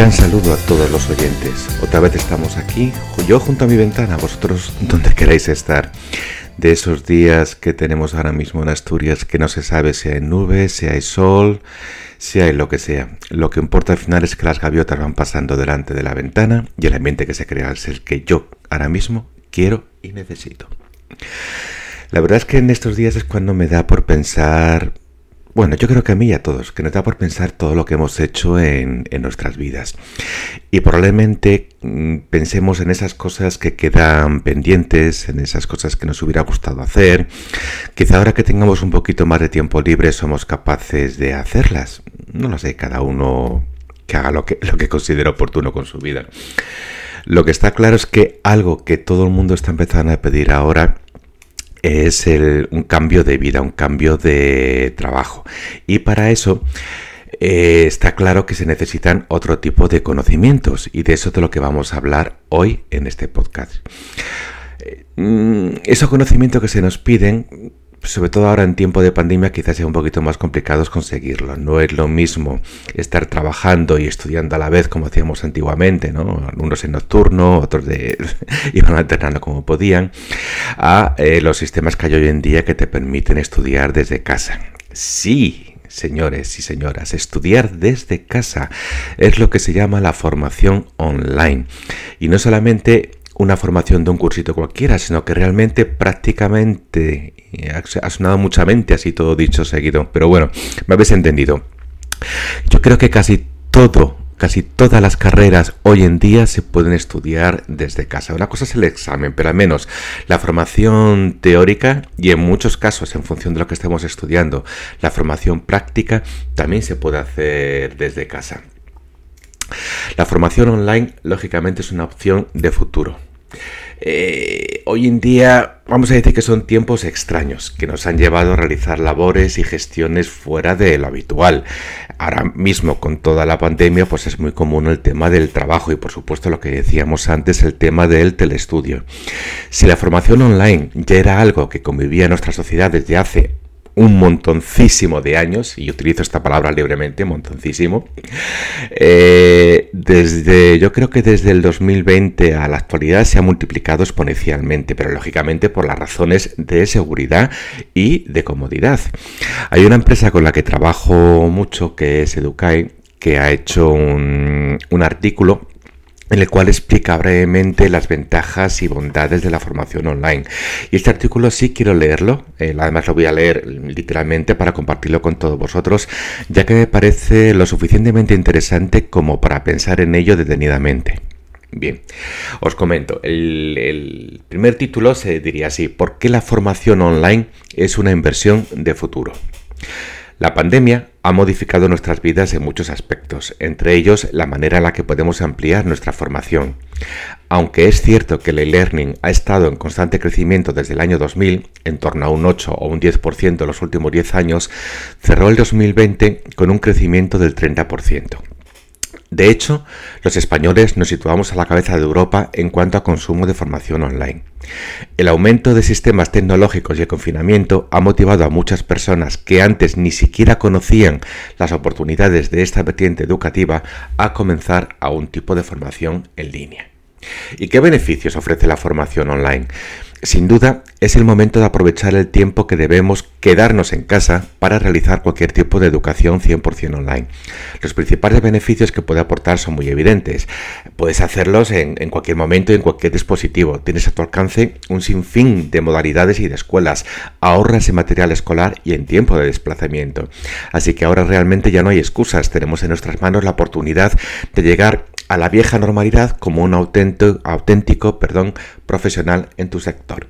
Gran saludo a todos los oyentes. Otra vez estamos aquí, yo junto a mi ventana, vosotros donde queráis estar. De esos días que tenemos ahora mismo en Asturias que no se sabe si hay nubes, si hay sol, si hay lo que sea. Lo que importa al final es que las gaviotas van pasando delante de la ventana y el ambiente que se crea es el que yo ahora mismo quiero y necesito. La verdad es que en estos días es cuando me da por pensar bueno, yo creo que a mí y a todos, que nos da por pensar todo lo que hemos hecho en, nuestras vidas. Y probablemente mm, pensemos en esas cosas que quedan pendientes, en esas cosas que nos hubiera gustado hacer. Quizá ahora que tengamos un poquito más de tiempo libre somos capaces de hacerlas. No lo sé, cada uno que haga lo que, lo que considere oportuno con su vida. Lo que está claro es que algo que todo el mundo está empezando a pedir ahora es un cambio de vida, un cambio de trabajo. Y para eso eh, está claro que se necesitan otro tipo de conocimientos y de eso de lo que vamos a hablar hoy en este podcast. Eh, mm, esos conocimientos que se nos piden sobre todo ahora en tiempo de pandemia, quizás sea un poquito más complicado conseguirlo. No es lo mismo estar trabajando y estudiando a la vez como hacíamos antiguamente, ¿no? Algunos en nocturno, otros de iban alternando como podían, a eh, los sistemas que hay hoy en día que te permiten estudiar desde casa. Sí, Señores y señoras, estudiar desde casa es lo que se llama la formación online. Y no solamente una formación de un cursito cualquiera, sino que realmente prácticamente ha sonado muchamente así todo dicho seguido, pero bueno, me habéis entendido. Yo creo que casi todo, casi todas las carreras hoy en día se pueden estudiar desde casa. Una cosa es el examen, pero al menos la formación teórica y en muchos casos, en función de lo que estemos estudiando, la formación práctica también se puede hacer desde casa. La formación online, lógicamente, es una opción de futuro. Eh, hoy en día vamos a decir que son tiempos extraños que nos han llevado a realizar labores y gestiones fuera de lo habitual. Ahora mismo con toda la pandemia pues es muy común el tema del trabajo y por supuesto lo que decíamos antes el tema del telestudio. Si la formación online ya era algo que convivía en nuestra sociedad desde hace un montoncísimo de años, y utilizo esta palabra libremente, montoncísimo, eh, desde, yo creo que desde el 2020 a la actualidad se ha multiplicado exponencialmente, pero lógicamente por las razones de seguridad y de comodidad. Hay una empresa con la que trabajo mucho, que es Educai, que ha hecho un, un artículo en el cual explica brevemente las ventajas y bondades de la formación online. Y este artículo sí quiero leerlo, eh, además lo voy a leer literalmente para compartirlo con todos vosotros, ya que me parece lo suficientemente interesante como para pensar en ello detenidamente. Bien, os comento, el, el primer título se diría así, ¿por qué la formación online es una inversión de futuro? La pandemia ha modificado nuestras vidas en muchos aspectos, entre ellos la manera en la que podemos ampliar nuestra formación. Aunque es cierto que el e-learning ha estado en constante crecimiento desde el año 2000, en torno a un 8 o un 10% en los últimos 10 años, cerró el 2020 con un crecimiento del 30%. De hecho, los españoles nos situamos a la cabeza de Europa en cuanto a consumo de formación online. El aumento de sistemas tecnológicos y el confinamiento ha motivado a muchas personas que antes ni siquiera conocían las oportunidades de esta vertiente educativa a comenzar a un tipo de formación en línea. ¿Y qué beneficios ofrece la formación online? Sin duda, es el momento de aprovechar el tiempo que debemos quedarnos en casa para realizar cualquier tipo de educación 100% online. Los principales beneficios que puede aportar son muy evidentes. Puedes hacerlos en, cualquier momento y en cualquier dispositivo. Tienes a tu alcance un sinfín de modalidades y de escuelas. Ahorras en material escolar y en tiempo de desplazamiento. Así que ahora realmente ya no hay excusas. Tenemos en nuestras manos la oportunidad de llegar a la vieja normalidad como un auténtico, auténtico perdón, profesional en tu sector.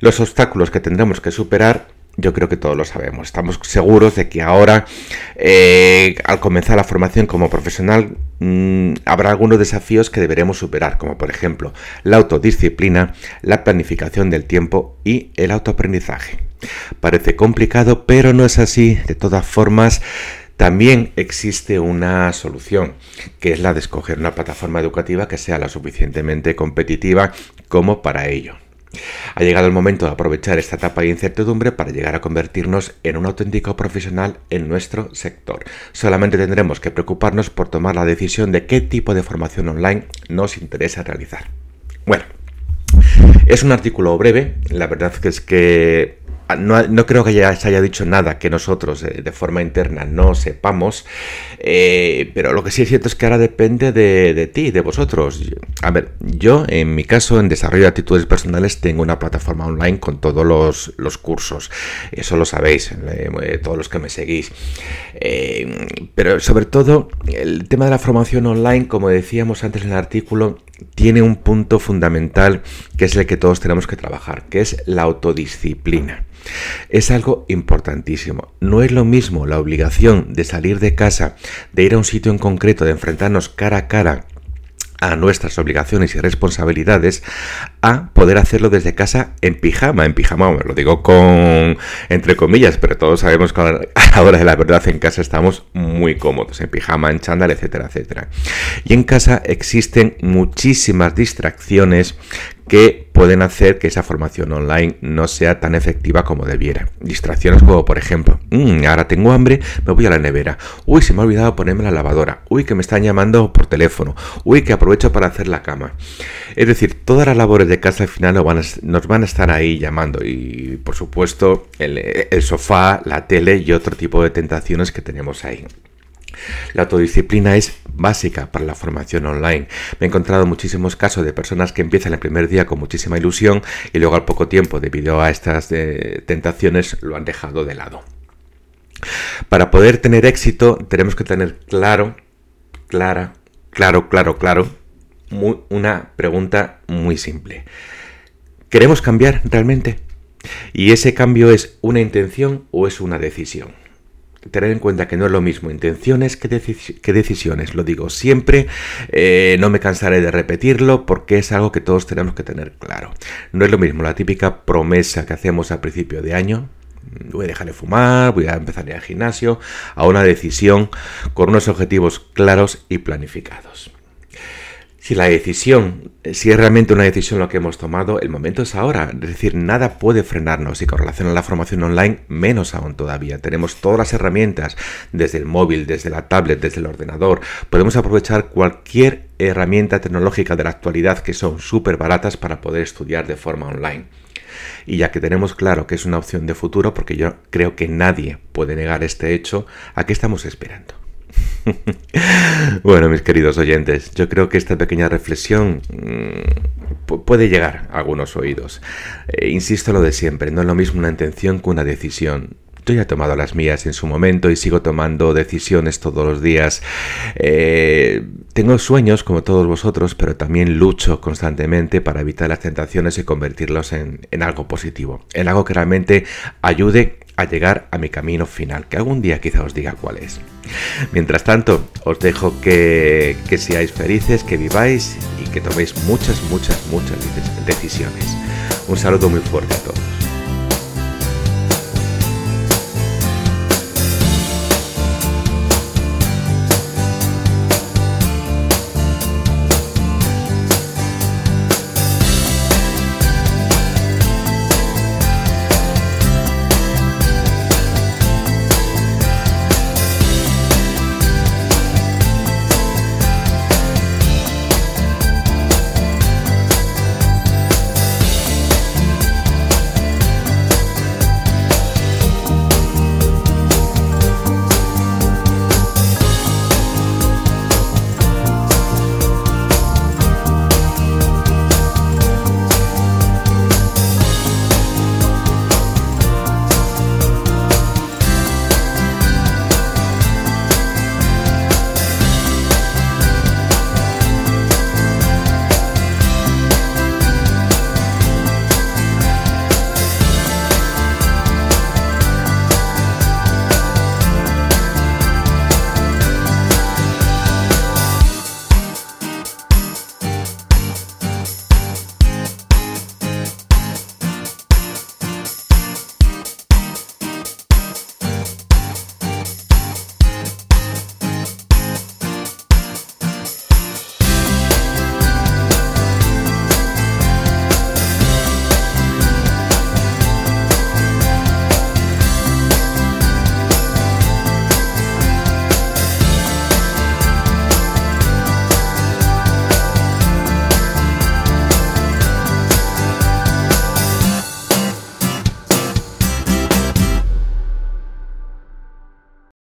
Los obstáculos que tendremos que superar yo creo que todos lo sabemos. Estamos seguros de que ahora, eh, al comenzar la formación como profesional, mm, habrá algunos desafíos que deberemos superar, como por ejemplo la autodisciplina, la planificación del tiempo y el autoaprendizaje. Parece complicado, pero no es así. De todas formas, también existe una solución, que es la de escoger una plataforma educativa que sea lo suficientemente competitiva como para ello. Ha llegado el momento de aprovechar esta etapa de incertidumbre para llegar a convertirnos en un auténtico profesional en nuestro sector. Solamente tendremos que preocuparnos por tomar la decisión de qué tipo de formación online nos interesa realizar. Bueno, es un artículo breve, la verdad es que Ah, no, creo que ya se haya dicho nada que nosotros eh, de forma interna no sepamos, eh, pero lo que sí es cierto es que ahora depende de, ti, de vosotros. A ver, yo en mi caso en desarrollo de actitudes personales tengo una plataforma online con todos los, cursos, eso lo sabéis, eh, todos los que me seguís. pero sobre todo el tema de la formación online, como decíamos antes en el artículo, tiene un punto fundamental que es el que todos tenemos que trabajar, que es la autodisciplina. Es algo importantísimo. No es lo mismo la obligación de salir de casa, de ir a un sitio en concreto, de enfrentarnos cara a cara a nuestras obligaciones y responsabilidades a poder hacerlo desde casa en pijama, en pijama, lo digo con entre comillas, pero todos sabemos que a la hora de la verdad en casa estamos muy cómodos, en pijama, en chándal, etcétera, etcétera. Y en casa existen muchísimas distracciones que pueden hacer que esa formación online no sea tan efectiva como debiera. Distracciones como por ejemplo, mm, ahora tengo hambre, me voy a la nevera. Uy, se me ha olvidado ponerme la lavadora. Uy, que me están llamando por teléfono. Uy, que aprovecho para hacer la cama. Es decir, todas las labores de casa al final nos van a, estar ahí llamando. Y por supuesto, el sofá, la tele y otro tipo de tentaciones que tenemos ahí. La autodisciplina es básica para la formación online. Me he encontrado muchísimos casos de personas que empiezan el primer día con muchísima ilusión y luego al poco tiempo, debido a estas eh, tentaciones, lo han dejado de lado. Para poder tener éxito tenemos que tener claro, clara, claro, claro, claro, una pregunta muy simple. ¿Queremos cambiar realmente? ¿Y ese cambio es una intención o es una decisión? Tener en cuenta que no es lo mismo intenciones que, decisiones. Lo digo siempre, eh, no me cansaré de repetirlo porque es algo que todos tenemos que tener claro. No es lo mismo la típica promesa que hacemos al principio de año. Voy a dejar de fumar, voy a empezar a ir al gimnasio, a una decisión con unos objetivos claros y planificados. Si la decisión, si es realmente una decisión lo que hemos tomado, el momento es ahora. Es decir, nada puede frenarnos y con relación a la formación online, menos aún todavía. Tenemos todas las herramientas, desde el móvil, desde la tablet, desde el ordenador. Podemos aprovechar cualquier herramienta tecnológica de la actualidad que son súper baratas para poder estudiar de forma online. Y ya que tenemos claro que es una opción de futuro, porque yo creo que nadie puede negar este hecho, ¿a qué estamos esperando? bueno, mis queridos oyentes, yo creo que esta pequeña reflexión mm, puede llegar a algunos oídos. Eh, insisto lo de siempre, no es lo mismo una intención que una decisión. Yo ya he tomado las mías en su momento y sigo tomando decisiones todos los días. Eh, tengo sueños como todos vosotros, pero también lucho constantemente para evitar las tentaciones y convertirlos en, en algo positivo, en algo que realmente ayude a llegar a mi camino final, que algún día quizá os diga cuál es. Mientras tanto, os dejo que, que seáis felices, que viváis y que toméis muchas, muchas, muchas decisiones. Un saludo muy fuerte a todos.